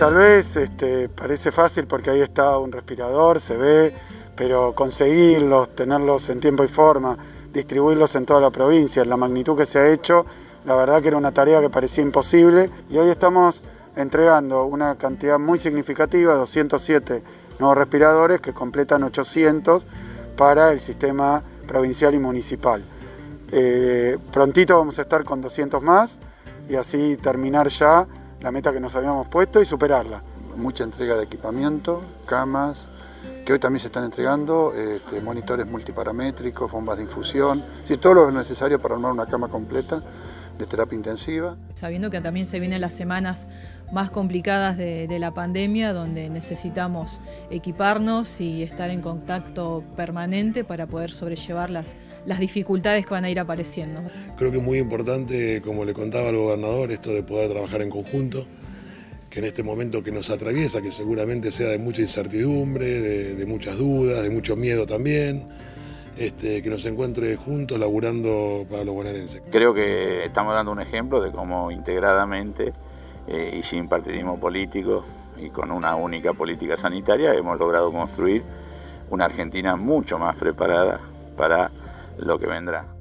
tal vez este, parece fácil porque ahí está un respirador, se ve, pero conseguirlos, tenerlos en tiempo y forma, distribuirlos en toda la provincia, en la magnitud que se ha hecho, la verdad que era una tarea que parecía imposible y hoy estamos entregando una cantidad muy significativa, 207 nuevos respiradores que completan 800 para el sistema provincial y municipal. Eh, prontito vamos a estar con 200 más y así terminar ya la meta que nos habíamos puesto y superarla. Mucha entrega de equipamiento, camas, que hoy también se están entregando, este, monitores multiparamétricos, bombas de infusión, todo lo necesario para armar una cama completa de terapia intensiva. Sabiendo que también se vienen las semanas más complicadas de, la pandemia, donde necesitamos equiparnos y estar en contacto permanente para poder sobrellevar las, las dificultades que van a ir apareciendo. Creo que es muy importante, como le contaba al gobernador, esto de poder trabajar en conjunto, que en este momento que nos atraviesa, que seguramente sea de mucha incertidumbre, de muchas dudas, de mucho miedo también, este, que nos encuentre juntos laburando para los bonaerenses. Creo que estamos dando un ejemplo de cómo integradamente eh, y sin partidismo político y con una única política sanitaria hemos logrado construir una Argentina mucho más preparada para lo que vendrá.